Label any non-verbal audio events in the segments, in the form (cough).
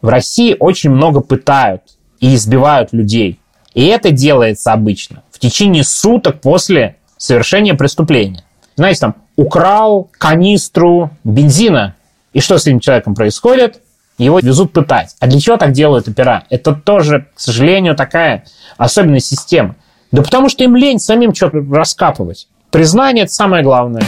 В России очень много пытают и избивают людей. И это делается обычно в течение суток после совершения преступления. Знаете, там, украл канистру бензина, и что с этим человеком происходит? Его везут пытать. А для чего так делают опера? Это тоже, к сожалению, такая особенная система. Да потому что им лень самим что-то раскапывать. Признание – это самое главное.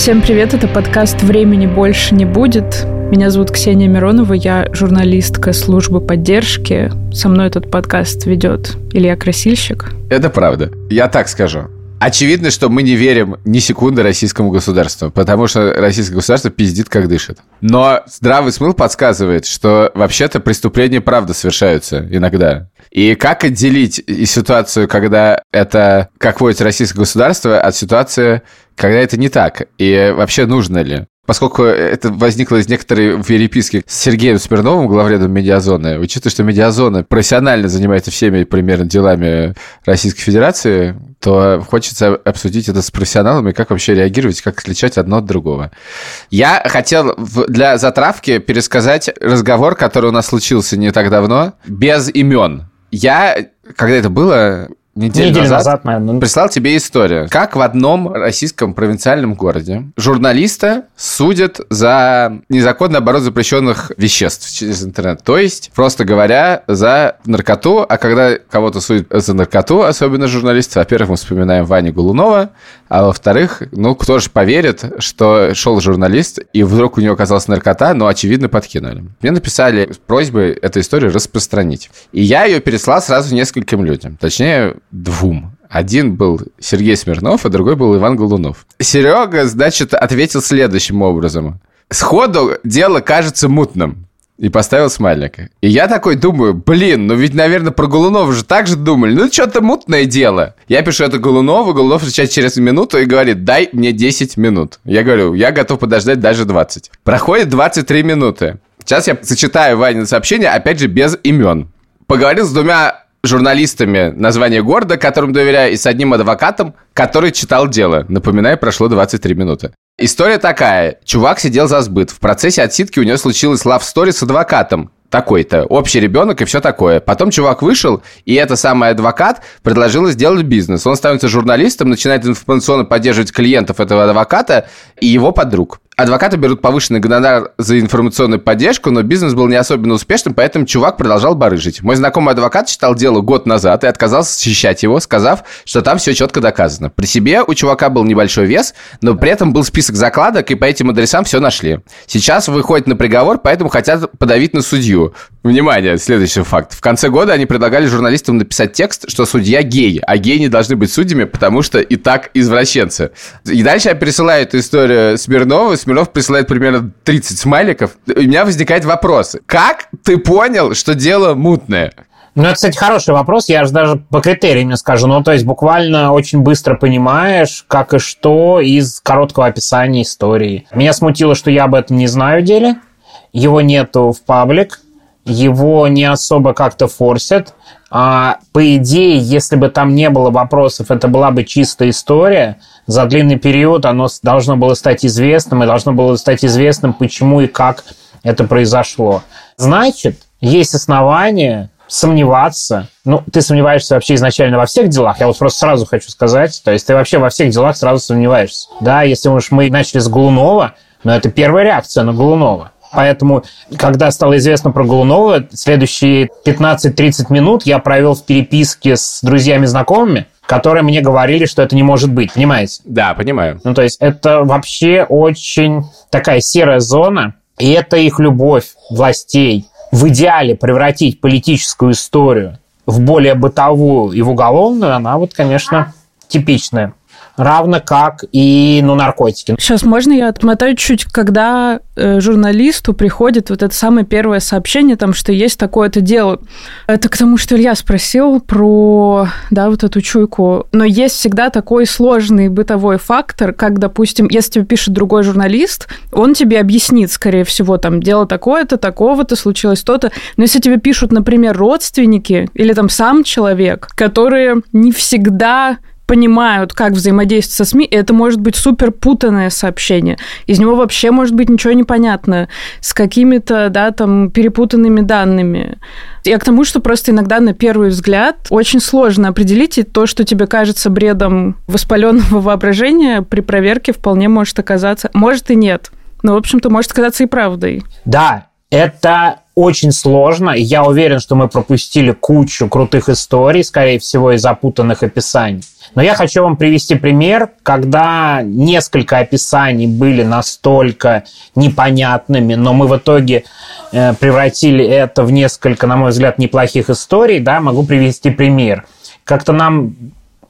Всем привет, это подкаст «Времени больше не будет». Меня зовут Ксения Миронова, я журналистка службы поддержки. Со мной этот подкаст ведет Илья Красильщик. Это правда. Я так скажу. Очевидно, что мы не верим ни секунды российскому государству, потому что российское государство пиздит, как дышит. Но здравый смысл подсказывает, что вообще-то преступления правда совершаются иногда. И как отделить ситуацию, когда это, как водится, российское государство, от ситуации, когда это не так? И вообще нужно ли? Поскольку это возникло из некоторой переписки с Сергеем Смирновым, главредом Медиазоны, учитывая, что Медиазона профессионально занимается всеми примерно делами Российской Федерации, то хочется обсудить это с профессионалами, как вообще реагировать, как отличать одно от другого. Я хотел для затравки пересказать разговор, который у нас случился не так давно, без имен. Я, когда это было, неделю, неделю назад, назад наверное. прислал тебе историю. Как в одном российском провинциальном городе журналиста судят за незаконный оборот запрещенных веществ через интернет. То есть, просто говоря, за наркоту. А когда кого-то судят за наркоту, особенно журналисты, во-первых, мы вспоминаем Ваню Голунова, а во-вторых, ну, кто же поверит, что шел журналист, и вдруг у него оказалась наркота, но, очевидно, подкинули. Мне написали с просьбой эту историю распространить. И я ее переслал сразу нескольким людям. Точнее, двум. Один был Сергей Смирнов, а другой был Иван Голунов. Серега, значит, ответил следующим образом. Сходу дело кажется мутным и поставил смайлик. И я такой думаю, блин, ну ведь, наверное, про Голунова же так же думали. Ну, что-то мутное дело. Я пишу это Голунову, Голунов отвечает через минуту и говорит, дай мне 10 минут. Я говорю, я готов подождать даже 20. Проходит 23 минуты. Сейчас я зачитаю Ванин сообщение, опять же, без имен. Поговорил с двумя журналистами название города, которым доверяю, и с одним адвокатом, который читал дело. Напоминаю, прошло 23 минуты. История такая. Чувак сидел за сбыт. В процессе отсидки у него случилась story с адвокатом такой-то, общий ребенок и все такое. Потом чувак вышел, и это самый адвокат предложил сделать бизнес. Он становится журналистом, начинает информационно поддерживать клиентов этого адвоката и его подруг. Адвокаты берут повышенный гонорар за информационную поддержку, но бизнес был не особенно успешным, поэтому чувак продолжал барыжить. Мой знакомый адвокат читал дело год назад и отказался защищать его, сказав, что там все четко доказано. При себе у чувака был небольшой вес, но при этом был список закладок, и по этим адресам все нашли. Сейчас выходит на приговор, поэтому хотят подавить на судью. Внимание, следующий факт. В конце года они предлагали журналистам написать текст, что судья гей, а геи не должны быть судьями, потому что и так извращенцы. И дальше я пересылаю эту историю Смирнову, Смирнов присылает примерно 30 смайликов. У меня возникает вопрос. Как ты понял, что дело мутное? Ну, это, кстати, хороший вопрос. Я же даже по критериям скажу. Ну, то есть буквально очень быстро понимаешь, как и что из короткого описания истории. Меня смутило, что я об этом не знаю деле. Его нету в паблик. Его не особо как-то форсят. А, по идее, если бы там не было вопросов, это была бы чистая история за длинный период оно должно было стать известным, и должно было стать известным, почему и как это произошло. Значит, есть основания сомневаться. Ну, ты сомневаешься вообще изначально во всех делах. Я вот просто сразу хочу сказать. То есть ты вообще во всех делах сразу сомневаешься. Да, если уж мы начали с Голунова, но это первая реакция на Голунова. Поэтому, когда стало известно про Голунова, следующие 15-30 минут я провел в переписке с друзьями-знакомыми, которые мне говорили, что это не может быть, понимаете? Да, понимаю. Ну, то есть это вообще очень такая серая зона, и это их любовь властей в идеале превратить политическую историю в более бытовую и в уголовную, она вот, конечно, типичная. Равно как и ну, наркотики. Сейчас можно я отмотаю чуть, когда э, журналисту приходит вот это самое первое сообщение, там, что есть такое-то дело. Это к тому, что Илья спросил про, да, вот эту чуйку. Но есть всегда такой сложный бытовой фактор, как, допустим, если тебе пишет другой журналист, он тебе объяснит, скорее всего, там, дело такое-то, такого-то, случилось то-то. Но если тебе пишут, например, родственники или там сам человек, которые не всегда понимают, как взаимодействовать со СМИ, и это может быть супер путанное сообщение. Из него вообще может быть ничего не понятно, с какими-то, да, там, перепутанными данными. Я к тому, что просто иногда на первый взгляд очень сложно определить, и то, что тебе кажется бредом воспаленного (laughs) воображения, при проверке вполне может оказаться, может и нет. Но, в общем-то, может оказаться и правдой. Да, это очень сложно. Я уверен, что мы пропустили кучу крутых историй, скорее всего, и запутанных описаний. Но я хочу вам привести пример, когда несколько описаний были настолько непонятными, но мы в итоге э, превратили это в несколько, на мой взгляд, неплохих историй. Да, могу привести пример. Как-то нам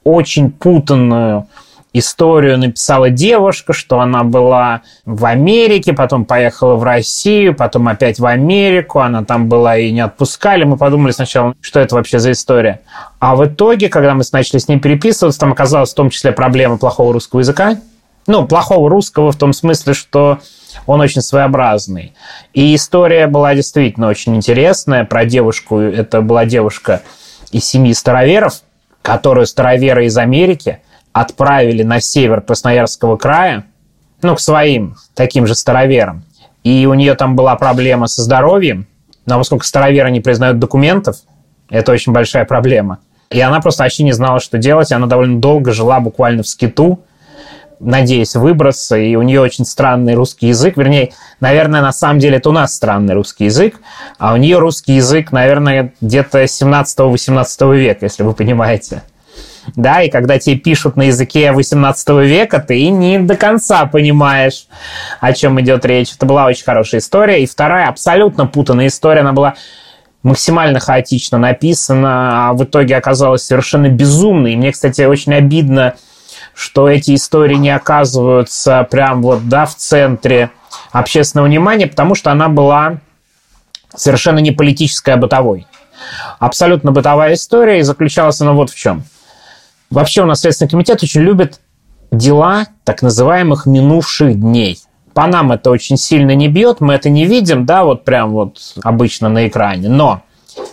очень путанную историю написала девушка, что она была в Америке, потом поехала в Россию, потом опять в Америку, она там была и не отпускали. Мы подумали сначала, что это вообще за история. А в итоге, когда мы начали с ней переписываться, там оказалась в том числе проблема плохого русского языка. Ну, плохого русского в том смысле, что он очень своеобразный. И история была действительно очень интересная про девушку. Это была девушка из семьи староверов, которую староверы из Америки – отправили на север Красноярского края, ну, к своим таким же староверам. И у нее там была проблема со здоровьем, но поскольку староверы не признают документов, это очень большая проблема. И она просто вообще не знала, что делать. Она довольно долго жила буквально в скиту, надеясь выбраться, и у нее очень странный русский язык. Вернее, наверное, на самом деле это у нас странный русский язык, а у нее русский язык, наверное, где-то 17-18 века, если вы понимаете да, и когда тебе пишут на языке 18 века, ты не до конца понимаешь, о чем идет речь. Это была очень хорошая история. И вторая абсолютно путанная история, она была максимально хаотично написана, а в итоге оказалась совершенно безумной. И мне, кстати, очень обидно, что эти истории не оказываются прям вот, да, в центре общественного внимания, потому что она была совершенно не политическая, а бытовой. Абсолютно бытовая история, и заключалась она вот в чем – Вообще у нас Следственный комитет очень любит дела так называемых минувших дней. По нам это очень сильно не бьет, мы это не видим, да, вот прям вот обычно на экране. Но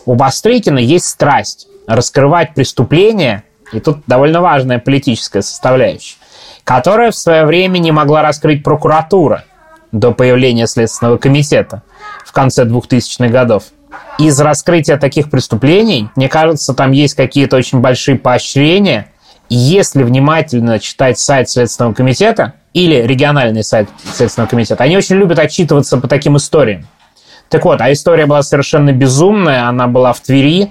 у Бастрыкина есть страсть раскрывать преступления, и тут довольно важная политическая составляющая, которая в свое время не могла раскрыть прокуратура до появления Следственного комитета в конце 2000-х годов из раскрытия таких преступлений, мне кажется, там есть какие-то очень большие поощрения. Если внимательно читать сайт Следственного комитета или региональный сайт Следственного комитета, они очень любят отчитываться по таким историям. Так вот, а история была совершенно безумная, она была в Твери,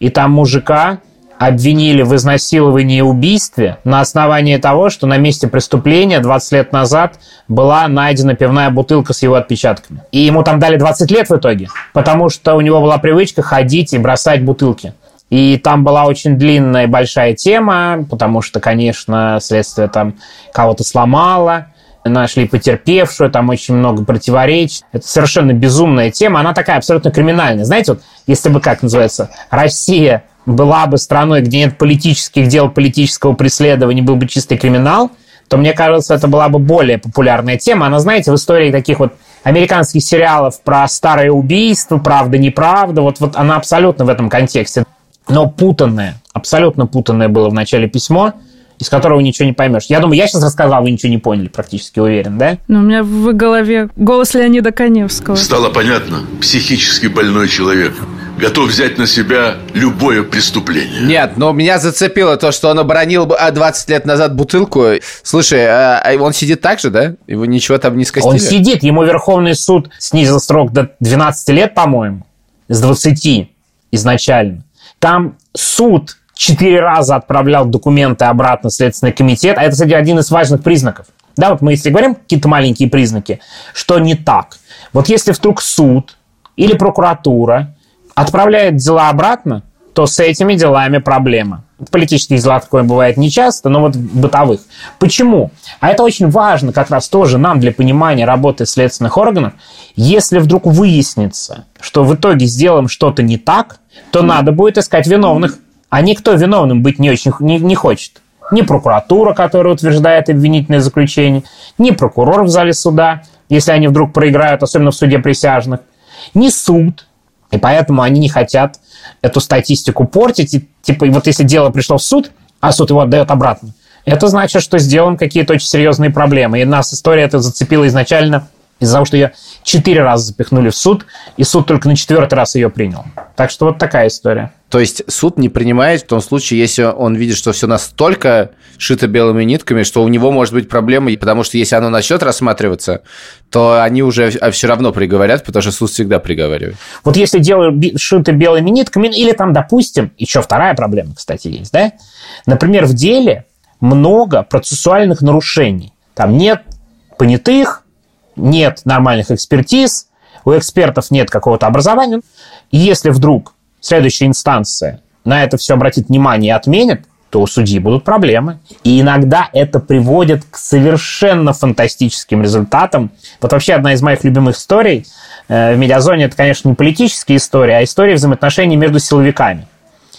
и там мужика обвинили в изнасиловании и убийстве на основании того, что на месте преступления 20 лет назад была найдена пивная бутылка с его отпечатками. И ему там дали 20 лет в итоге, потому что у него была привычка ходить и бросать бутылки. И там была очень длинная и большая тема, потому что, конечно, следствие там кого-то сломало, нашли потерпевшую, там очень много противоречий. Это совершенно безумная тема, она такая абсолютно криминальная. Знаете, вот если бы, как называется, Россия была бы страной, где нет политических дел, политического преследования, был бы чистый криминал, то, мне кажется, это была бы более популярная тема. Она, знаете, в истории таких вот американских сериалов про старое убийство, правда, неправда, вот, вот она абсолютно в этом контексте. Но путанное, абсолютно путанное было в начале письмо, из которого ничего не поймешь. Я думаю, я сейчас рассказал, вы ничего не поняли, практически уверен, да? Ну, у меня в голове голос Леонида Коневского. Стало понятно, психически больной человек готов взять на себя любое преступление. Нет, но меня зацепило то, что он оборонил 20 лет назад бутылку. Слушай, а, а он сидит так же, да? Его ничего там не скостили? Он сидит, ему Верховный суд снизил срок до 12 лет, по-моему, с 20 изначально. Там суд четыре раза отправлял документы обратно в Следственный комитет, а это, кстати, один из важных признаков. Да, вот мы если говорим какие-то маленькие признаки, что не так. Вот если вдруг суд или прокуратура отправляет дела обратно, то с этими делами проблема. Политических делах такое бывает нечасто, но вот бытовых. Почему? А это очень важно как раз тоже нам для понимания работы следственных органов. Если вдруг выяснится, что в итоге сделаем что-то не так, то надо будет искать виновных. А никто виновным быть не очень не, не хочет. Ни прокуратура, которая утверждает обвинительное заключение, ни прокурор в зале суда, если они вдруг проиграют, особенно в суде присяжных, ни суд. И поэтому они не хотят эту статистику портить. И, типа, вот если дело пришло в суд, а суд его отдает обратно, это значит, что сделан какие-то очень серьезные проблемы. И нас история это зацепила изначально из-за того, что ее четыре раза запихнули в суд, и суд только на четвертый раз ее принял. Так что вот такая история. То есть суд не принимает в том случае, если он видит, что все настолько шито белыми нитками, что у него может быть проблема, потому что если оно начнет рассматриваться, то они уже все равно приговорят, потому что суд всегда приговаривает. Вот если дело шито белыми нитками, или там, допустим, еще вторая проблема, кстати, есть, да? Например, в деле много процессуальных нарушений. Там нет понятых, нет нормальных экспертиз, у экспертов нет какого-то образования. И если вдруг следующая инстанция на это все обратит внимание и отменит, то у судьи будут проблемы. И иногда это приводит к совершенно фантастическим результатам. Вот вообще одна из моих любимых историй э, в медиазоне, это, конечно, не политические истории, а истории взаимоотношений между силовиками.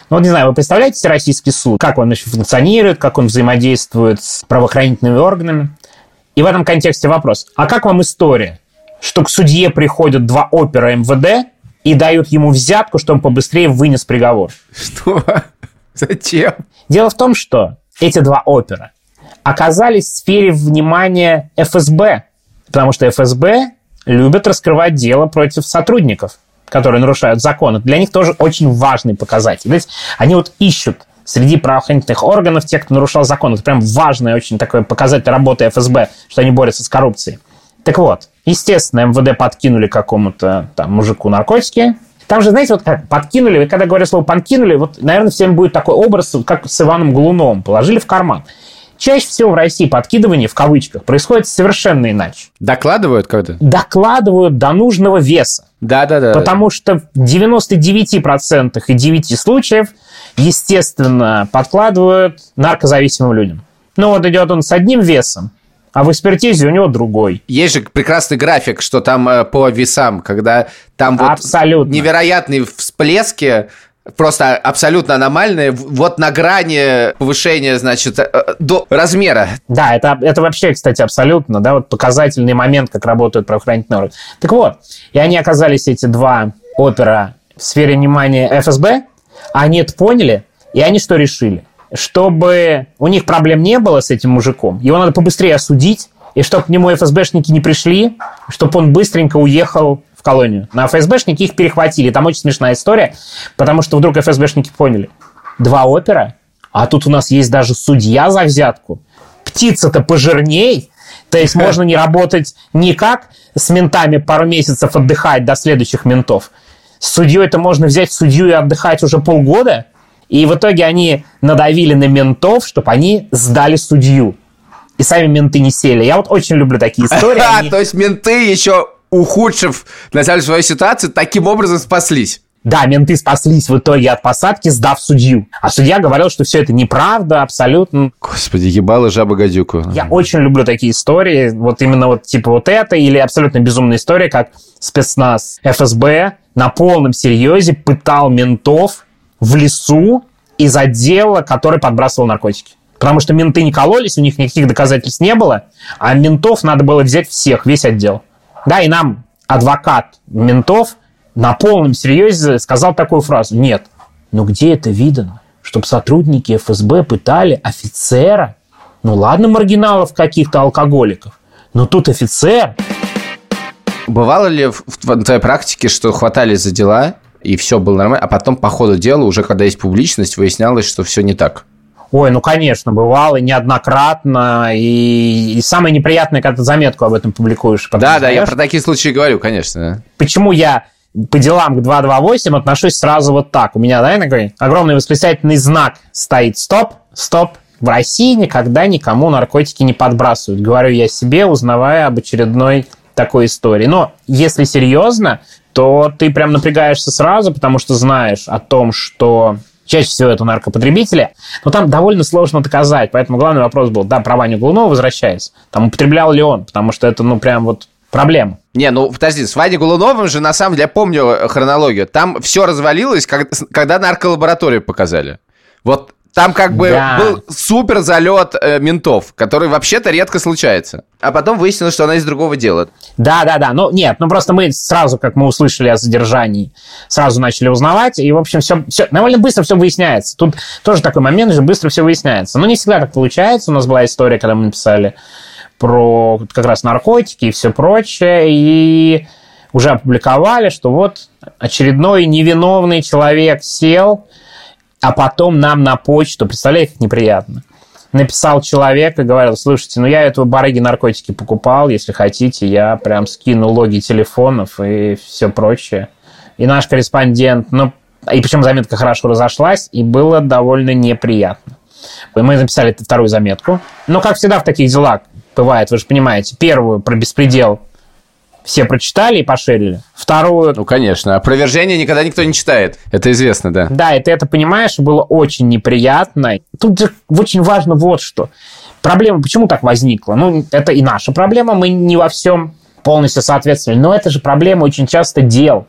Ну, вот не знаю, вы представляете себе российский суд, как он функционирует, как он взаимодействует с правоохранительными органами? И в этом контексте вопрос. А как вам история, что к судье приходят два опера МВД и дают ему взятку, чтобы он побыстрее вынес приговор? Что? (laughs) Зачем? Дело в том, что эти два опера оказались в сфере внимания ФСБ, потому что ФСБ любят раскрывать дело против сотрудников, которые нарушают закон. Это для них тоже очень важный показатель. Ведь они вот ищут среди правоохранительных органов тех, кто нарушал закон. Это прям важный очень такой показатель работы ФСБ, что они борются с коррупцией. Так вот, естественно, МВД подкинули какому-то там мужику наркотики. Там же, знаете, вот как подкинули, когда говорю слово подкинули, вот, наверное, всем будет такой образ, как с Иваном Глуновым, положили в карман. Чаще всего в России подкидывание, в кавычках, происходит совершенно иначе. Докладывают когда? Докладывают до нужного веса. Да-да-да. Потому что в 99% и 9 случаев, естественно, подкладывают наркозависимым людям. Ну вот идет он с одним весом, а в экспертизе у него другой. Есть же прекрасный график, что там э, по весам, когда там вот Абсолютно. невероятные всплески просто абсолютно аномальные, вот на грани повышения, значит, э, до размера. Да, это, это вообще, кстати, абсолютно, да, вот показательный момент, как работают правоохранительные органы. Так вот, и они оказались, эти два опера, в сфере внимания ФСБ, они это поняли, и они что решили? Чтобы у них проблем не было с этим мужиком, его надо побыстрее осудить, и чтобы к нему ФСБшники не пришли, чтобы он быстренько уехал в колонию. На ФСБшники их перехватили. Там очень смешная история, потому что вдруг ФСБшники поняли. Два опера, а тут у нас есть даже судья за взятку. Птица-то пожирней, то есть можно не работать никак с ментами пару месяцев отдыхать до следующих ментов. С судьей это можно взять судью и отдыхать уже полгода. И в итоге они надавили на ментов, чтобы они сдали судью. И сами менты не сели. Я вот очень люблю такие (laughs) истории. Они... То есть менты еще ухудшив на самом деле свою ситуацию, таким образом спаслись. Да, менты спаслись в итоге от посадки, сдав судью. А судья говорил, что все это неправда, абсолютно. Господи, ебало жаба гадюку. Я очень люблю такие истории. Вот именно вот типа вот это или абсолютно безумная история, как спецназ ФСБ на полном серьезе пытал ментов в лесу из отдела, который подбрасывал наркотики. Потому что менты не кололись, у них никаких доказательств не было, а ментов надо было взять всех, весь отдел. Да, и нам адвокат ментов на полном серьезе сказал такую фразу. Нет, ну где это видно, чтобы сотрудники ФСБ пытали офицера? Ну ладно, маргиналов каких-то алкоголиков, но тут офицер. Бывало ли в твоей практике, что хватались за дела, и все было нормально, а потом по ходу дела, уже когда есть публичность, выяснялось, что все не так? Ой, ну, конечно, бывало неоднократно. И, и самое неприятное, когда ты заметку об этом публикуешь. Да, да, я про такие случаи говорю, конечно. Почему я по делам к 228 отношусь сразу вот так. У меня, да, такой огромный восклицательный знак стоит «Стоп! Стоп!» В России никогда никому наркотики не подбрасывают. Говорю я себе, узнавая об очередной такой истории. Но если серьезно, то ты прям напрягаешься сразу, потому что знаешь о том, что Чаще всего это наркопотребители. Но там довольно сложно доказать. Поэтому главный вопрос был, да, про Ваню Голунова возвращаясь. Там употреблял ли он? Потому что это, ну, прям вот проблема. Не, ну подожди, с Ваней Голуновым же, на самом деле, я помню хронологию. Там все развалилось, когда нарколабораторию показали. Вот там как бы да. был супер залет э, ментов, который вообще-то редко случается. А потом выяснилось, что она из другого дела. Да, да, да. Ну, нет, ну просто мы сразу, как мы услышали о задержании, сразу начали узнавать. И, в общем, все, все довольно быстро все выясняется. Тут тоже такой момент, же быстро все выясняется. Но не всегда так получается. У нас была история, когда мы написали про как раз наркотики и все прочее. И уже опубликовали, что вот очередной невиновный человек сел а потом нам на почту, представляете, как неприятно, написал человек и говорил, слушайте, ну я этого барыги наркотики покупал, если хотите, я прям скину логи телефонов и все прочее. И наш корреспондент, ну, и причем заметка хорошо разошлась, и было довольно неприятно. Мы написали вторую заметку. Но, как всегда в таких делах бывает, вы же понимаете, первую про беспредел все прочитали и пошерили. Вторую... Ну, конечно. Опровержение никогда никто не читает. Это известно, да. Да, и ты это понимаешь, было очень неприятно. Тут же очень важно вот что. Проблема почему так возникла? Ну, это и наша проблема, мы не во всем полностью соответствовали. Но это же проблема очень часто дел.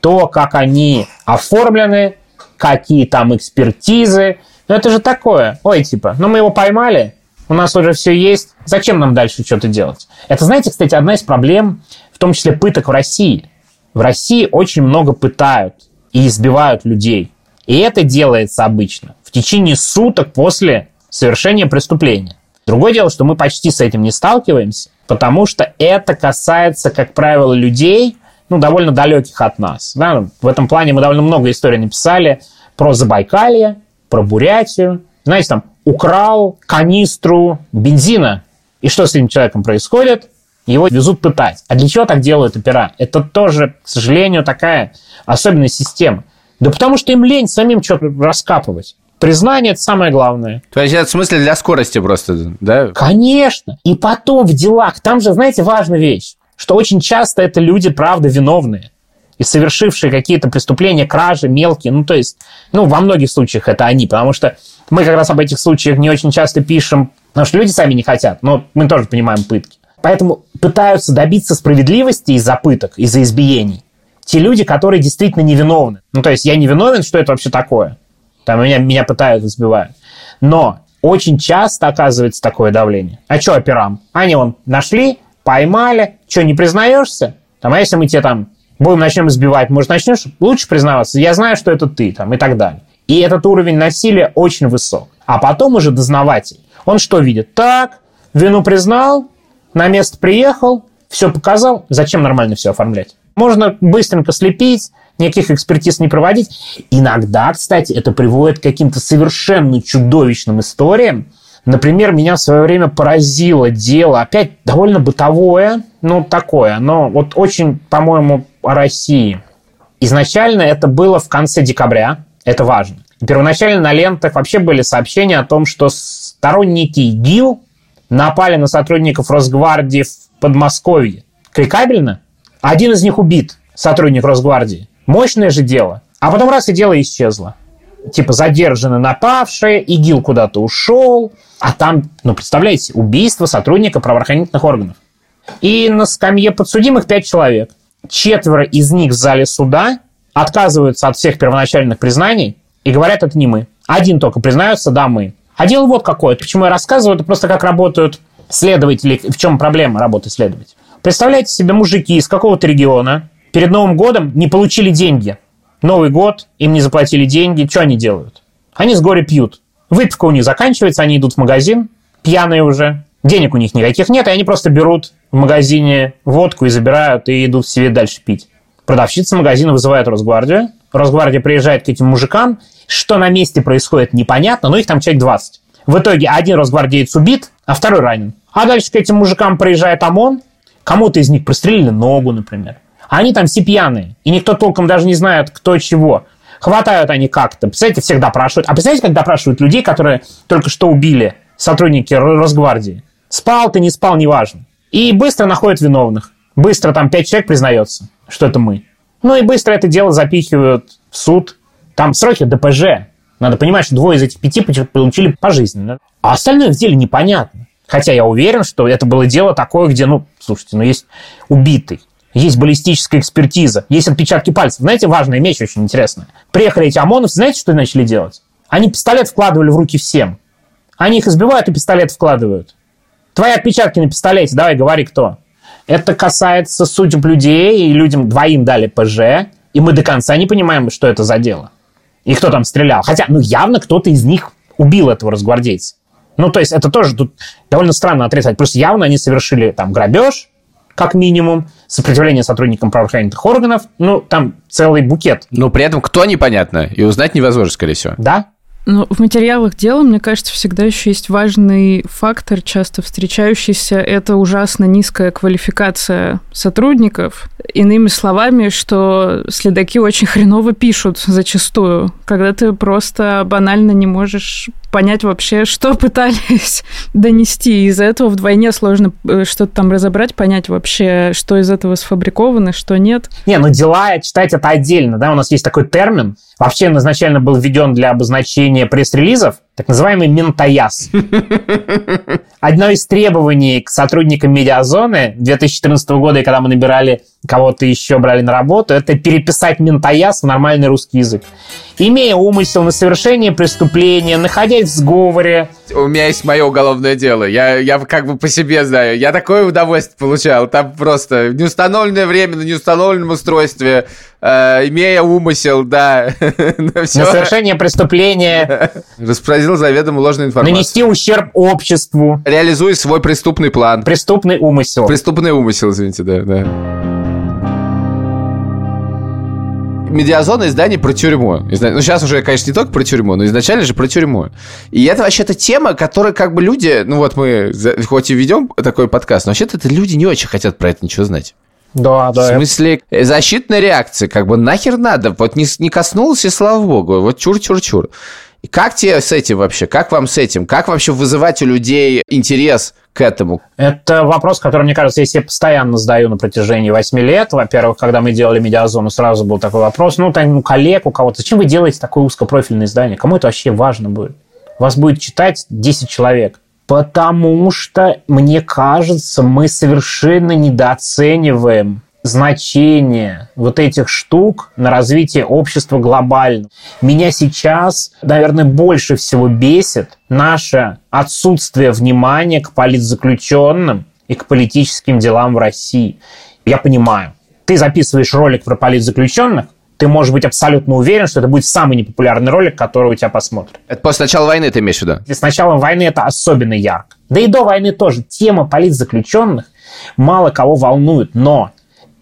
То, как они оформлены, какие там экспертизы. Ну, это же такое. Ой, типа, ну мы его поймали, у нас уже все есть, зачем нам дальше что-то делать? Это, знаете, кстати, одна из проблем в том числе пыток в России. В России очень много пытают и избивают людей. И это делается обычно в течение суток после совершения преступления. Другое дело, что мы почти с этим не сталкиваемся, потому что это касается, как правило, людей, ну, довольно далеких от нас. Да? В этом плане мы довольно много историй написали про Забайкалье, про Бурятию. Знаете, там, украл канистру бензина. И что с этим человеком происходит? его везут пытать. А для чего так делают опера? Это тоже, к сожалению, такая особенная система. Да потому что им лень самим что-то раскапывать. Признание – это самое главное. То есть это в смысле для скорости просто, да? Конечно. И потом в делах, там же, знаете, важная вещь, что очень часто это люди, правда, виновные и совершившие какие-то преступления, кражи мелкие. Ну, то есть, ну, во многих случаях это они, потому что мы как раз об этих случаях не очень часто пишем, потому что люди сами не хотят, но мы тоже понимаем пытки. Поэтому пытаются добиться справедливости из-за пыток, из-за избиений. Те люди, которые действительно невиновны. Ну, то есть я не виновен, что это вообще такое? Там меня, меня пытают, избивают. Но очень часто оказывается такое давление. А что операм? Они вон нашли, поймали, что, не признаешься? Там, а если мы тебе там будем начнем избивать, может, начнешь лучше признаваться? Я знаю, что это ты, там, и так далее. И этот уровень насилия очень высок. А потом уже дознаватель. Он что видит? Так, вину признал, на место приехал, все показал. Зачем нормально все оформлять? Можно быстренько слепить, никаких экспертиз не проводить. Иногда, кстати, это приводит к каким-то совершенно чудовищным историям. Например, меня в свое время поразило дело, опять довольно бытовое, ну, такое, но вот очень, по-моему, о России. Изначально это было в конце декабря, это важно. Первоначально на лентах вообще были сообщения о том, что сторонники ИГИЛ напали на сотрудников Росгвардии в Подмосковье. Кликабельно? Один из них убит, сотрудник Росгвардии. Мощное же дело. А потом раз и дело исчезло. Типа задержаны напавшие, ИГИЛ куда-то ушел. А там, ну, представляете, убийство сотрудника правоохранительных органов. И на скамье подсудимых пять человек. Четверо из них в зале суда отказываются от всех первоначальных признаний и говорят, это не мы. Один только признается, да, мы. А дело вот какое. Почему я рассказываю, это просто как работают следователи, в чем проблема работы следователей. Представляете себе, мужики из какого-то региона перед Новым годом не получили деньги. Новый год, им не заплатили деньги. Что они делают? Они с горя пьют. Выпивка у них заканчивается, они идут в магазин, пьяные уже. Денег у них никаких нет, и они просто берут в магазине водку и забирают, и идут себе дальше пить. Продавщица магазина вызывает Росгвардию. Росгвардия приезжает к этим мужикам что на месте происходит, непонятно, но их там человек 20. В итоге один росгвардеец убит, а второй ранен. А дальше к этим мужикам приезжает ОМОН, кому-то из них прострелили ногу, например. А они там все пьяные, и никто толком даже не знает, кто чего. Хватают они как-то. Представляете, всех допрашивают. А представляете, как допрашивают людей, которые только что убили сотрудники Росгвардии? Спал ты, не спал, неважно. И быстро находят виновных. Быстро там пять человек признается, что это мы. Ну и быстро это дело запихивают в суд, там сроки ДПЖ. Надо понимать, что двое из этих пяти получили пожизненно. А остальное в деле непонятно. Хотя я уверен, что это было дело такое, где, ну, слушайте, ну, есть убитый, есть баллистическая экспертиза, есть отпечатки пальцев. Знаете, важная вещь очень интересная. Приехали эти ОМОНовцы, знаете, что начали делать? Они пистолет вкладывали в руки всем. Они их избивают и пистолет вкладывают. Твои отпечатки на пистолете, давай говори, кто. Это касается судеб людей, и людям двоим дали ПЖ, и мы до конца не понимаем, что это за дело. И кто там стрелял. Хотя, ну, явно кто-то из них убил этого разгвардейца. Ну, то есть это тоже тут довольно странно отрицать. Просто явно они совершили там грабеж, как минимум, сопротивление сотрудникам правоохранительных органов, ну, там целый букет. Но при этом кто непонятно, и узнать невозможно, скорее всего. Да, ну, в материалах дела, мне кажется, всегда еще есть важный фактор, часто встречающийся, это ужасно низкая квалификация сотрудников. Иными словами, что следаки очень хреново пишут зачастую, когда ты просто банально не можешь понять вообще, что (laughs) пытались донести. Из-за этого вдвойне сложно э, что-то там разобрать, понять вообще, что из этого сфабриковано, что нет. Не, ну дела читать это отдельно, да, у нас есть такой термин, вообще он изначально был введен для обозначения пресс-релизов, так называемый ментояз. (laughs) Одно из требований к сотрудникам медиазоны 2014 года, когда мы набирали кого-то еще брали на работу, это переписать ментояз в нормальный русский язык. Имея умысел на совершение преступления, находясь в сговоре. У меня есть мое уголовное дело. Я, я как бы по себе знаю. Я такое удовольствие получал. Там просто неустановленное время на неустановленном устройстве, э, имея умысел, да. (laughs) на совершение преступления. (laughs) Распространил заведомо ложную информацию. Нанести ущерб обществу. Реализуя свой преступный план. Преступный умысел. Преступный умысел, извините, да. да. Медиазона издание про тюрьму. Ну, сейчас уже, конечно, не только про тюрьму, но изначально же про тюрьму. И это вообще-то тема, которая как бы люди... Ну вот мы хоть и ведем такой подкаст, но вообще-то это люди не очень хотят про это ничего знать. Да, да. В смысле, это... защитная реакция, как бы нахер надо. Вот не, не коснулся, и слава богу. Вот чур-чур-чур. И как тебе с этим вообще? Как вам с этим? Как вообще вызывать у людей интерес к этому? Это вопрос, который, мне кажется, я себе постоянно задаю на протяжении 8 лет. Во-первых, когда мы делали медиазону, сразу был такой вопрос. Ну, там, ну, коллег у кого-то. Зачем вы делаете такое узкопрофильное издание? Кому это вообще важно будет? Вас будет читать 10 человек. Потому что, мне кажется, мы совершенно недооцениваем значение вот этих штук на развитие общества глобально. Меня сейчас, наверное, больше всего бесит наше отсутствие внимания к политзаключенным и к политическим делам в России. Я понимаю, ты записываешь ролик про политзаключенных, ты можешь быть абсолютно уверен, что это будет самый непопулярный ролик, который у тебя посмотрят. Это после начала войны ты имеешь в виду? с началом войны это особенно ярко. Да и до войны тоже. Тема политзаключенных мало кого волнует, но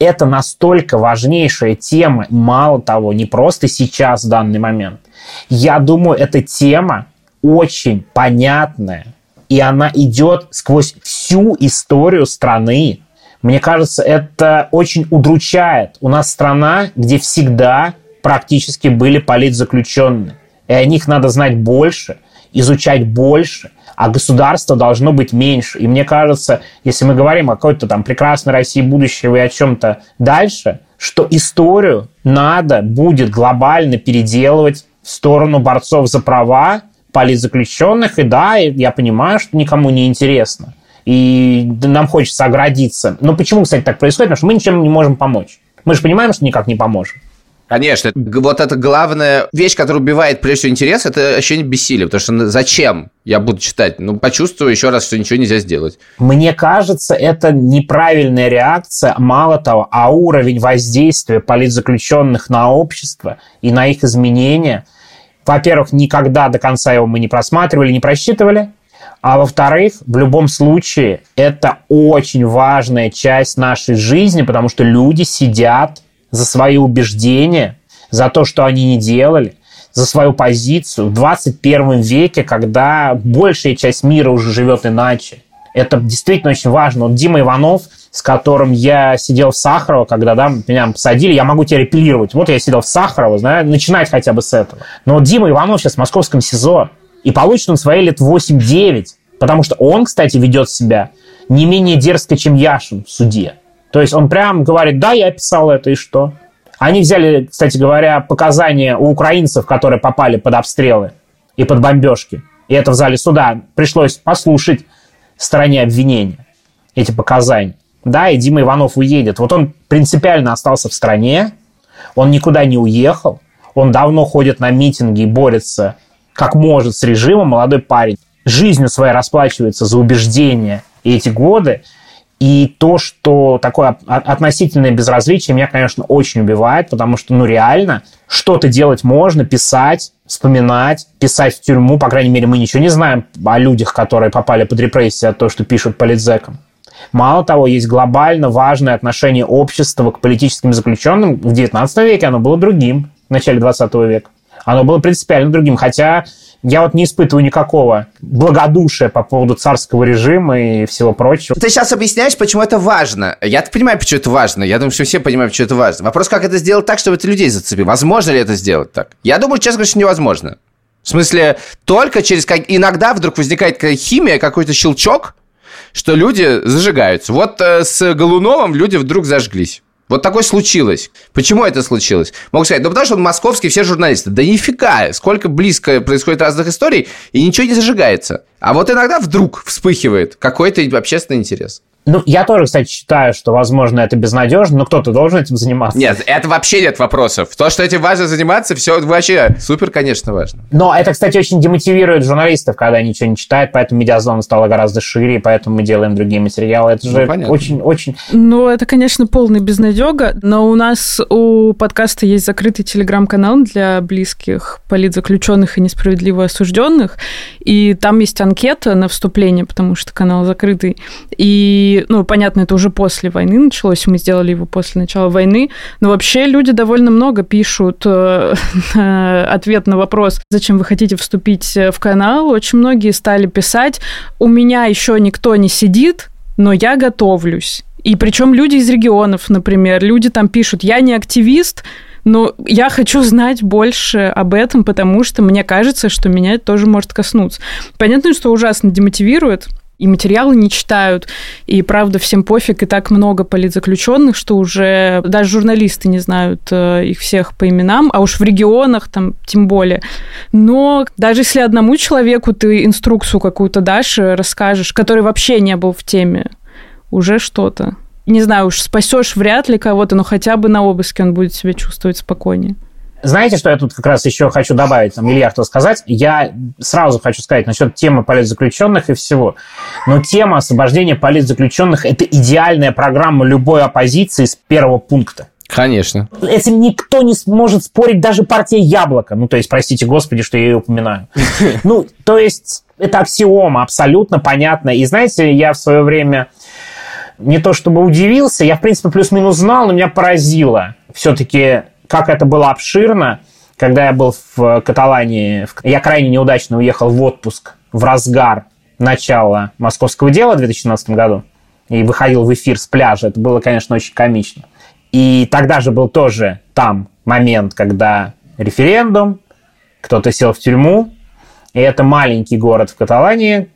это настолько важнейшая тема, мало того, не просто сейчас, в данный момент. Я думаю, эта тема очень понятная, и она идет сквозь всю историю страны. Мне кажется, это очень удручает. У нас страна, где всегда практически были политзаключенные. И о них надо знать больше, изучать больше – а государство должно быть меньше. И мне кажется, если мы говорим о какой-то там прекрасной России будущего и о чем-то дальше, что историю надо будет глобально переделывать в сторону борцов за права, политзаключенных, и да, я понимаю, что никому не интересно. И нам хочется оградиться. Но почему, кстати, так происходит? Потому что мы ничем не можем помочь. Мы же понимаем, что никак не поможем. Конечно. Вот это главная вещь, которая убивает прежде всего интерес, это ощущение бессилия. Потому что зачем я буду читать? Ну, почувствую еще раз, что ничего нельзя сделать. Мне кажется, это неправильная реакция. Мало того, а уровень воздействия политзаключенных на общество и на их изменения, во-первых, никогда до конца его мы не просматривали, не просчитывали. А во-вторых, в любом случае, это очень важная часть нашей жизни, потому что люди сидят за свои убеждения, за то, что они не делали, за свою позицию в 21 веке, когда большая часть мира уже живет иначе. Это действительно очень важно. Вот Дима Иванов, с которым я сидел в Сахарово, когда да, меня посадили, я могу тебя репелировать. Вот я сидел в Сахарово, знаю, начинать хотя бы с этого. Но вот Дима Иванов сейчас в московском СИЗО, и получит он свои лет 8-9, потому что он, кстати, ведет себя не менее дерзко, чем Яшин в суде. То есть он прям говорит, да, я писал это, и что? Они взяли, кстати говоря, показания у украинцев, которые попали под обстрелы и под бомбежки. И это в зале суда пришлось послушать стороне обвинения эти показания. Да, и Дима Иванов уедет. Вот он принципиально остался в стране, он никуда не уехал, он давно ходит на митинги и борется как может с режимом, молодой парень. Жизнью своей расплачивается за убеждения и эти годы. И то, что такое относительное безразличие, меня, конечно, очень убивает, потому что, ну, реально, что-то делать можно, писать, вспоминать, писать в тюрьму. По крайней мере, мы ничего не знаем о людях, которые попали под репрессии от того, что пишут политзекам. Мало того, есть глобально важное отношение общества к политическим заключенным. В XIX веке оно было другим, в начале XX века. Оно было принципиально другим. Хотя я вот не испытываю никакого благодушия по поводу царского режима и всего прочего. Ты сейчас объясняешь, почему это важно. Я понимаю, почему это важно. Я думаю, что все понимают, почему это важно. Вопрос, как это сделать так, чтобы это людей зацепило. Возможно ли это сделать так? Я думаю, честно говоря, что невозможно. В смысле, только через... как Иногда вдруг возникает какая химия, какой-то щелчок, что люди зажигаются. Вот э, с Голуновым люди вдруг зажглись. Вот такое случилось. Почему это случилось? Могу сказать, ну потому что он московский, все журналисты. Да нифига, сколько близко происходит разных историй, и ничего не зажигается. А вот иногда вдруг вспыхивает какой-то общественный интерес. Ну, я тоже, кстати, считаю, что, возможно, это безнадежно, но кто-то должен этим заниматься. Нет, это вообще нет вопросов. То, что этим важно заниматься, все вообще супер, конечно, важно. Но это, кстати, очень демотивирует журналистов, когда они ничего не читают, поэтому медиазона стала гораздо шире, и поэтому мы делаем другие материалы. Это же ну, очень-очень... Ну, это, конечно, полный безнадега, но у нас у подкаста есть закрытый телеграм-канал для близких политзаключенных и несправедливо осужденных, и там есть анкета на вступление, потому что канал закрытый, и ну, понятно, это уже после войны началось, мы сделали его после начала войны, но вообще люди довольно много пишут э, (laughs) ответ на вопрос, зачем вы хотите вступить в канал. Очень многие стали писать, у меня еще никто не сидит, но я готовлюсь. И причем люди из регионов, например, люди там пишут, я не активист, но я хочу знать больше об этом, потому что мне кажется, что меня это тоже может коснуться. Понятно, что ужасно демотивирует, и материалы не читают, и правда всем пофиг, и так много политзаключенных, что уже даже журналисты не знают э, их всех по именам, а уж в регионах там тем более. Но даже если одному человеку ты инструкцию какую-то дашь, э, расскажешь, который вообще не был в теме, уже что-то. Не знаю, уж спасешь вряд ли кого-то, но хотя бы на обыске он будет себя чувствовать спокойнее. Знаете, что я тут как раз еще хочу добавить, там, Илья хотел сказать? Я сразу хочу сказать насчет темы политзаключенных и всего. Но тема освобождения политзаключенных – это идеальная программа любой оппозиции с первого пункта. Конечно. Этим никто не сможет спорить, даже партия Яблоко. Ну, то есть, простите господи, что я ее упоминаю. (laughs) Ну, то есть, это аксиома, абсолютно понятно. И знаете, я в свое время не то чтобы удивился, я, в принципе, плюс-минус знал, но меня поразило все-таки как это было обширно, когда я был в Каталании, я крайне неудачно уехал в отпуск в разгар начала московского дела в 2017 году и выходил в эфир с пляжа. Это было, конечно, очень комично. И тогда же был тоже там момент, когда референдум, кто-то сел в тюрьму, и это маленький город в Каталании,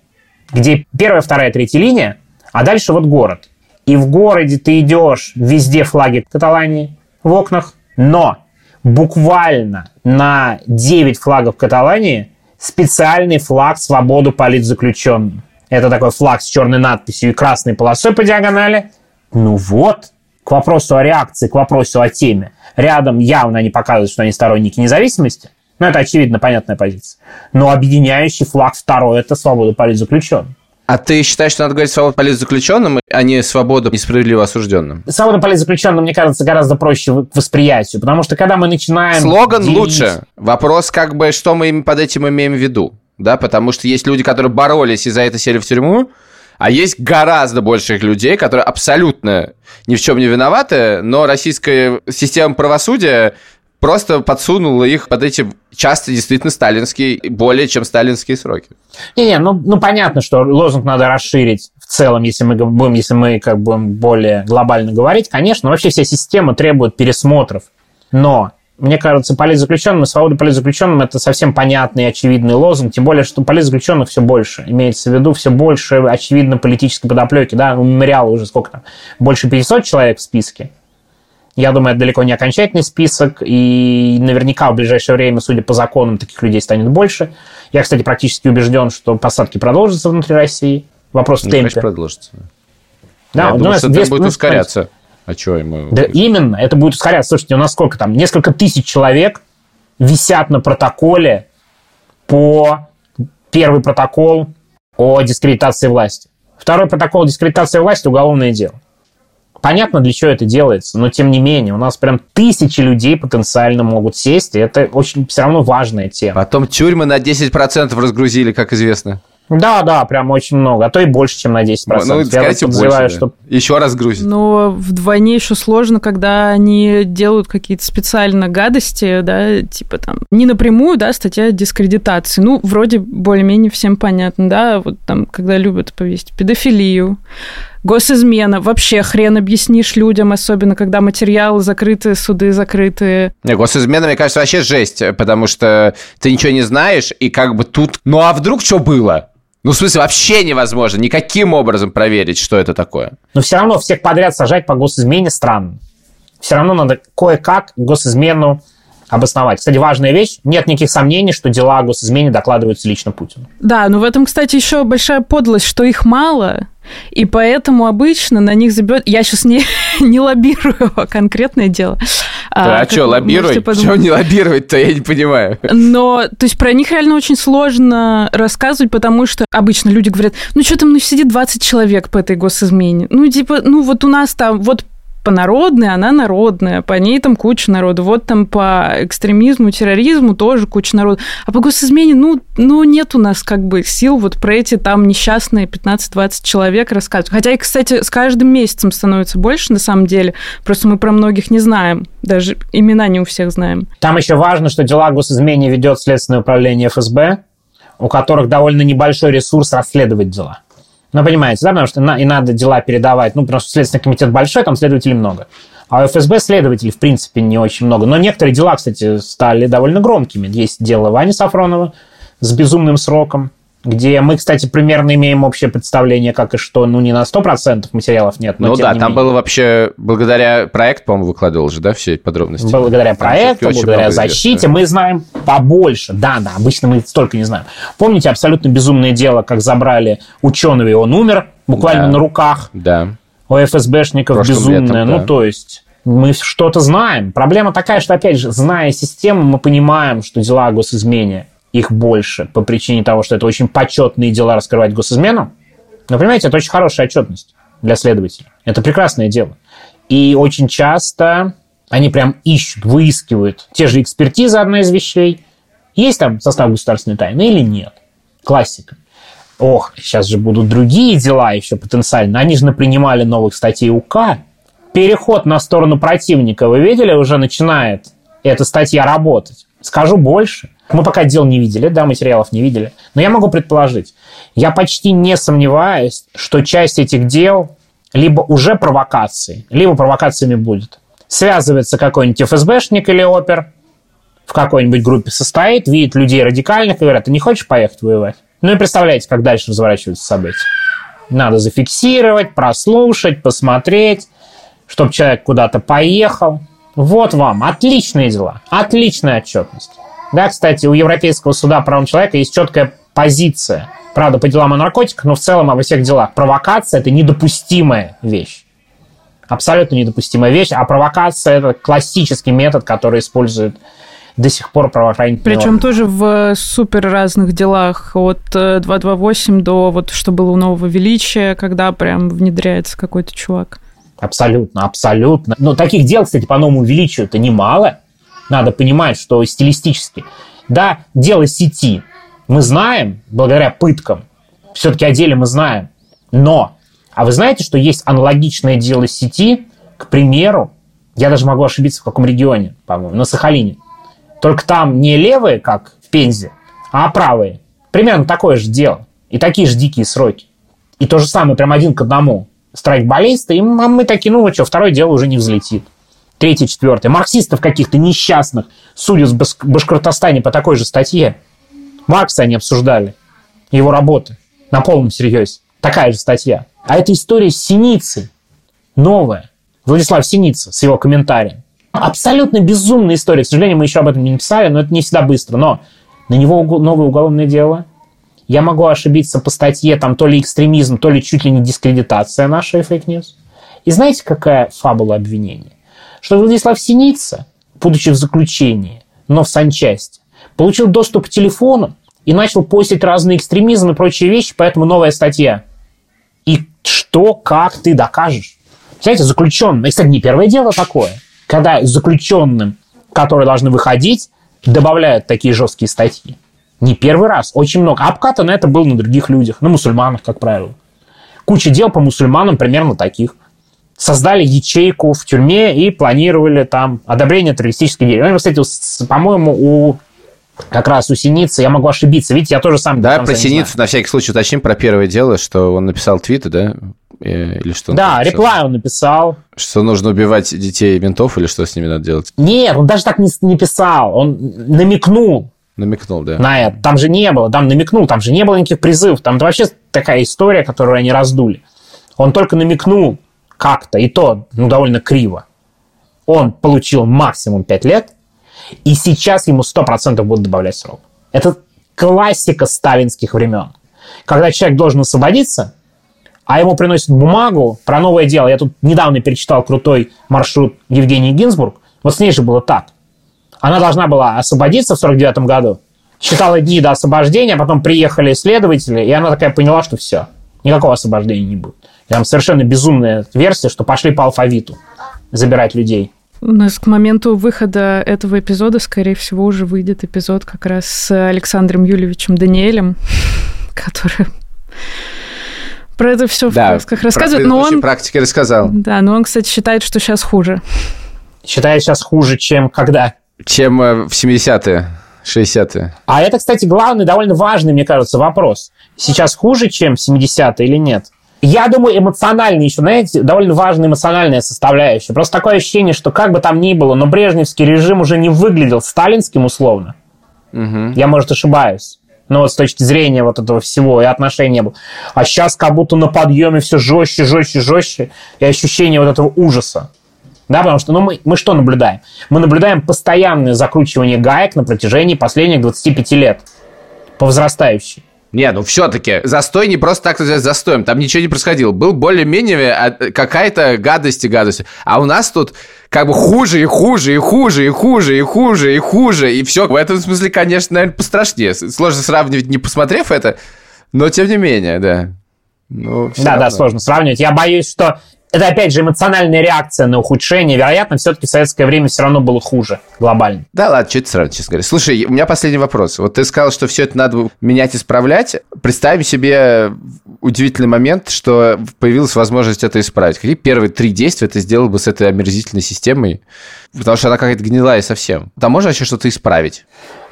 где первая, вторая, третья линия, а дальше вот город. И в городе ты идешь, везде флаги Каталании в окнах, но буквально на 9 флагов Каталании специальный флаг «Свободу политзаключенным». Это такой флаг с черной надписью и красной полосой по диагонали. Ну вот, к вопросу о реакции, к вопросу о теме. Рядом явно они показывают, что они сторонники независимости. Ну, это очевидно понятная позиция. Но объединяющий флаг второй – это свобода политзаключенным. А ты считаешь, что надо говорить свобода политзаключенным, а не свобода несправедливо осужденным? Свобода политзаключенным, мне кажется, гораздо проще к восприятию, потому что когда мы начинаем... Слоган делить... лучше. Вопрос, как бы, что мы под этим имеем в виду. Да, потому что есть люди, которые боролись и за это сели в тюрьму, а есть гораздо больших людей, которые абсолютно ни в чем не виноваты, но российская система правосудия просто подсунула их под эти часто действительно сталинские, более чем сталинские сроки. Не-не, ну, ну понятно, что лозунг надо расширить в целом, если мы будем, если мы как бы более глобально говорить, конечно, вообще вся система требует пересмотров. Но мне кажется, политзаключенным и свобода политзаключенным это совсем понятный и очевидный лозунг, тем более, что политзаключенных все больше. Имеется в виду все больше, очевидно, политической подоплеки. Да? У мемориала уже сколько там? Больше 500 человек в списке. Я думаю, это далеко не окончательный список, и наверняка в ближайшее время, судя по законам, таких людей станет больше. Я, кстати, практически убежден, что посадки продолжатся внутри России. Вопрос в Ну, темпе. продолжится. Да, Я думаю, что это будет ускоряться. А что ему? Да именно, это будет ускоряться. Слушайте, у нас сколько там? Несколько тысяч человек висят на протоколе по первый протокол о дискредитации власти. Второй протокол дискредитации власти – уголовное дело. Понятно, для чего это делается, но тем не менее, у нас прям тысячи людей потенциально могут сесть, и это очень все равно важная тема. Потом тюрьмы на 10% разгрузили, как известно. Да, да, прям очень много, а то и больше, чем на 10%. Ну, Я скажите подозреваю, больше. да. что Еще раз грузит. Но вдвойне еще сложно, когда они делают какие-то специально гадости, да, типа там, не напрямую, да, статья дискредитации. Ну, вроде более-менее всем понятно, да, вот там, когда любят повесить педофилию, госизмена, вообще хрен объяснишь людям, особенно когда материалы закрыты, суды закрыты. Не, госизмена, мне кажется, вообще жесть, потому что ты ничего не знаешь, и как бы тут... Ну, а вдруг что было? Ну, в смысле, вообще невозможно никаким образом проверить, что это такое. Но все равно всех подряд сажать по госизмене странно. Все равно надо кое-как госизмену обосновать. Кстати, важная вещь. Нет никаких сомнений, что дела о госизмене докладываются лично Путину. Да, но в этом, кстати, еще большая подлость, что их мало, и поэтому обычно на них забьет... Я сейчас не, (laughs) не лоббирую а (laughs) конкретное дело. А, как что, лоббировать? Что не лоббировать-то, я не понимаю. Но, то есть, про них реально очень сложно рассказывать, потому что обычно люди говорят, ну, что там, ну, сидит 20 человек по этой госизмене. Ну, типа, ну, вот у нас там, вот по народной, она народная, по ней там куча народу. Вот там по экстремизму, терроризму тоже куча народу. А по госизмене, ну, ну нет у нас как бы сил вот про эти там несчастные 15-20 человек рассказывать. Хотя и, кстати, с каждым месяцем становится больше на самом деле. Просто мы про многих не знаем. Даже имена не у всех знаем. Там еще важно, что дела о госизмене ведет Следственное управление ФСБ, у которых довольно небольшой ресурс расследовать дела. Ну, понимаете, да, потому что на- и надо дела передавать. Ну, потому что Следственный комитет большой, там следователей много. А у ФСБ следователей, в принципе, не очень много. Но некоторые дела, кстати, стали довольно громкими. Есть дело Вани Сафронова с безумным сроком, где мы, кстати, примерно имеем общее представление, как и что, ну, не на 100% материалов нет, но ну да, не там менее. было вообще, благодаря проект, по-моему, выкладывал же, да, все подробности? Благодаря Там проекту, благодаря защите известно. мы знаем побольше. Да, да, обычно мы столько не знаем. Помните абсолютно безумное дело, как забрали ученого, и он умер буквально Да. на руках Да. у ФСБшников безумное. летом, да. Ну, то есть мы что-то знаем. Проблема такая, что, опять же, зная систему, мы понимаем, что дела о госизмене, их больше по причине того, что это очень почетные дела раскрывать госизмену. Но, понимаете, это очень хорошая отчетность для следователя. Это прекрасное дело. И очень часто они прям ищут, выискивают те же экспертизы, одна из вещей. Есть там состав государственной тайны или нет? Классика. Ох, сейчас же будут другие дела еще потенциально. Они же напринимали новых статей УК. Переход на сторону противника, вы видели, уже начинает эта статья работать. Скажу больше. Мы пока дел не видели, да, материалов не видели. Но я могу предположить. Я почти не сомневаюсь, что часть этих дел либо уже провокации, либо провокациями будет. Связывается какой-нибудь ФСБшник или опер, в какой-нибудь группе состоит, видит людей радикальных и говорят, ты не хочешь поехать воевать? Ну и представляете, как дальше разворачиваются события. Надо зафиксировать, прослушать, посмотреть, чтобы человек куда-то поехал. Вот вам, отличные дела, отличная отчетность. Да, кстати, у Европейского суда правам человека есть четкая позиция. Правда, по делам о наркотиках, но в целом обо всех делах. Провокация – это недопустимая вещь. Абсолютно недопустимая вещь. А провокация – это классический метод, который используют до сих пор правоохранительные Причем органы. тоже в супер разных делах, от э, 228 до вот что было у Нового Величия, когда прям внедряется какой-то чувак. Абсолютно, абсолютно. Но таких дел, кстати, по новому величию-то немало. Надо понимать, что стилистически. Да, дело сети мы знаем, благодаря пыткам. Все-таки о деле мы знаем. Но, а вы знаете, что есть аналогичное дело сети, к примеру, я даже могу ошибиться в каком регионе, по-моему, на Сахалине. Только там не левые, как в Пензе, а правые. Примерно такое же дело. И такие же дикие сроки. И то же самое, прям один к одному. Страйкболисты, и мы мы такие, ну, что, второе дело уже не взлетит. Третье, четвертое. Марксистов каких-то несчастных судят в Баш- Башкортостане по такой же статье. Маркса они обсуждали. Его работы. На полном серьезе. Такая же статья. А эта история с Синицей. Новая. Владислав Синица с его комментарием. Абсолютно безумная история. К сожалению, мы еще об этом не написали, но это не всегда быстро. Но на него новое уголовное дело. Я могу ошибиться по статье, там то ли экстремизм, то ли чуть ли не дискредитация нашей fake news. И знаете, какая фабула обвинения? Что Владислав Синица, будучи в заключении, но в санчасти, получил доступ к телефону и начал постить разные экстремизмы и прочие вещи, поэтому новая статья. И что, как ты докажешь? Знаете, заключенный, кстати, не первое дело такое, когда заключенным, которые должны выходить, добавляют такие жесткие статьи. Не первый раз, очень много. На это был на других людях, на мусульманах, как правило. Куча дел по мусульманам примерно таких. Создали ячейку в тюрьме и планировали там одобрение террористической деятельности. Кстати, по-моему, у как раз у Синицы, я могу ошибиться, видите, я тоже сам... Да, про Синицу на всякий случай уточним про первое дело, что он написал твиты, да? Э, или что? Да, реплай он написал. Что нужно убивать детей ментов или что с ними надо делать? Нет, он даже так не, не писал. Он намекнул. Намекнул, да. На это. Там же не было, там намекнул, там же не было никаких призывов. Там вообще такая история, которую они раздули. Он только намекнул как-то, и то ну, довольно криво. Он получил максимум 5 лет, и сейчас ему 100% будут добавлять срок. Это классика сталинских времен. Когда человек должен освободиться, а ему приносят бумагу про новое дело. Я тут недавно перечитал крутой маршрут Евгении Гинзбург. Вот с ней же было так. Она должна была освободиться в 49 году, считала дни до освобождения, а потом приехали следователи, и она такая поняла, что все, никакого освобождения не будет. Там совершенно безумная версия, что пошли по алфавиту забирать людей. У нас к моменту выхода этого эпизода, скорее всего, уже выйдет эпизод как раз с Александром Юлевичем Даниэлем, (laughs) который про это все да, в красках рассказывает. но он практике рассказал. Да, но он, кстати, считает, что сейчас хуже. Считает сейчас хуже, чем когда? Чем э, в 70-е. 60-е. А это, кстати, главный, довольно важный, мне кажется, вопрос. Сейчас хуже, чем в 70-е или нет? Я думаю, эмоционально еще, знаете, довольно важная эмоциональная составляющая. Просто такое ощущение, что как бы там ни было, но брежневский режим уже не выглядел сталинским условно. Угу. Я, может, ошибаюсь ну, вот с точки зрения вот этого всего и отношения был. А сейчас как будто на подъеме все жестче, жестче, жестче, и ощущение вот этого ужаса. Да, потому что ну, мы, мы что наблюдаем? Мы наблюдаем постоянное закручивание гаек на протяжении последних 25 лет по возрастающей. Не, ну все-таки застой не просто так называть застоем. Там ничего не происходило. Был более-менее а, какая-то гадость и гадость. А у нас тут как бы хуже и хуже и хуже и хуже и хуже и хуже. И все. В этом смысле, конечно, наверное, пострашнее. Сложно сравнивать, не посмотрев это, но тем не менее, да. Ну, да, равно. да, сложно сравнивать. Я боюсь, что это, опять же, эмоциональная реакция на ухудшение. Вероятно, все-таки в советское время все равно было хуже глобально. Да ладно, что это сразу, честно говоря. Слушай, у меня последний вопрос. Вот ты сказал, что все это надо менять, исправлять. Представим себе удивительный момент, что появилась возможность это исправить. Какие первые три действия ты сделал бы с этой омерзительной системой? Потому что она какая-то гнилая совсем. Там можно вообще что-то исправить?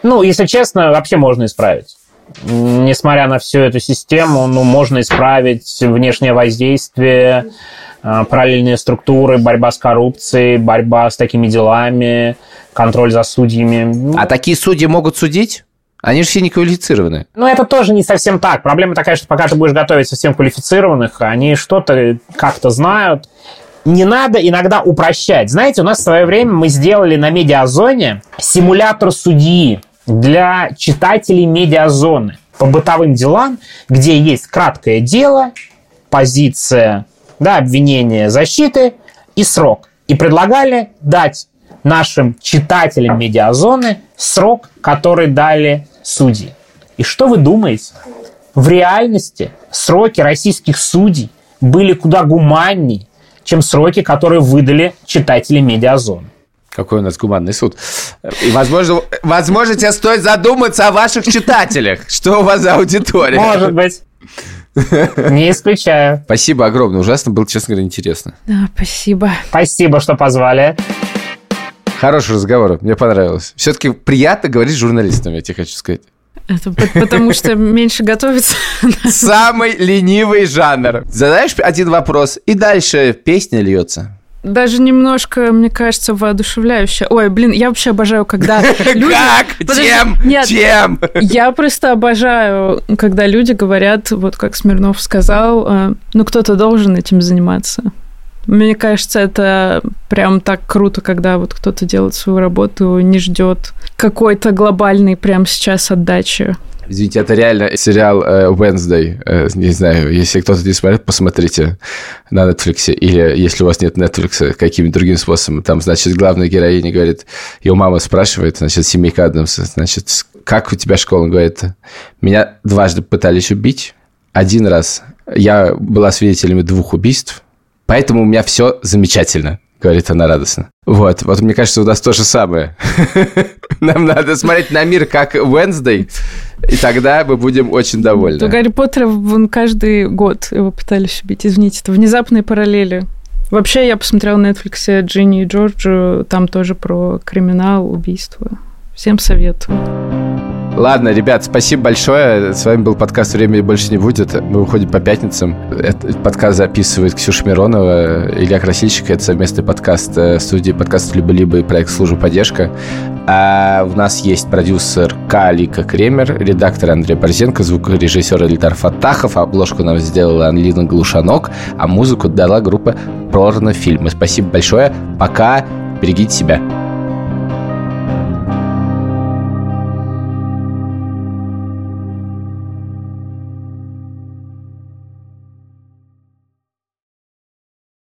Ну, если честно, вообще можно исправить несмотря на всю эту систему, ну, можно исправить внешнее воздействие, а, параллельные структуры, борьба с коррупцией, борьба с такими делами, контроль за судьями. А такие судьи могут судить? Они же все не квалифицированы. Ну, это тоже не совсем так. Проблема такая, что пока ты будешь готовить совсем квалифицированных, они что-то как-то знают. Не надо иногда упрощать. Знаете, у нас в свое время мы сделали на медиазоне симулятор судьи для читателей медиазоны по бытовым делам, где есть краткое дело, позиция да, обвинения защиты и срок. И предлагали дать нашим читателям медиазоны срок, который дали судьи. И что вы думаете? В реальности сроки российских судей были куда гуманнее, чем сроки, которые выдали читатели медиазоны. Какой у нас гуманный суд. И, возможно, возможно, тебе стоит задуматься о ваших читателях. Что у вас за аудитория? Может быть. Не исключаю. Спасибо огромное. Ужасно было, честно говоря, интересно. Да, спасибо. Спасибо, что позвали. Хороший разговор, мне понравилось. Все-таки приятно говорить с журналистами, я тебе хочу сказать. Это потому что меньше готовится. (laughs) Самый ленивый жанр. Задаешь один вопрос, и дальше песня льется даже немножко, мне кажется, воодушевляюще. Ой, блин, я вообще обожаю, когда (laughs) люди... Как? Чем? Нет, Чем? Я просто обожаю, когда люди говорят, вот как Смирнов сказал, э, ну кто-то должен этим заниматься. Мне кажется, это прям так круто, когда вот кто-то делает свою работу, не ждет какой-то глобальный прям сейчас отдачи. Извините, это реально сериал э, Wednesday. Э, не знаю, если кто-то не смотрит, посмотрите на Netflix. Или если у вас нет Netflix, какими другими способами. Там, значит, главная героиня говорит, ее мама спрашивает, значит, семейка Адамс, значит, как у тебя школа? Он говорит, меня дважды пытались убить. Один раз я была свидетелями двух убийств, поэтому у меня все замечательно говорит она радостно. Вот, вот мне кажется, у нас то же самое. (laughs) Нам надо смотреть на мир как Wednesday, и тогда мы будем очень довольны. У Гарри Поттера вон каждый год его пытались убить. Извините, это внезапные параллели. Вообще, я посмотрела на Netflix Джинни и Джорджу, там тоже про криминал, убийство. Всем советую. Ладно, ребят, спасибо большое. С вами был подкаст «Времени больше не будет». Мы выходим по пятницам. Этот подкаст записывает Ксюша Миронова, Илья Красильщик. Это совместный подкаст э, студии подкаст «Либо-либо» и проект «Служба поддержка». А у нас есть продюсер Калика Кремер, редактор Андрей Борзенко, звукорежиссер Эльдар Фатахов, обложку нам сделала Анлина Глушанок, а музыку дала группа Прорно Фильмы. Спасибо большое. Пока. Берегите себя.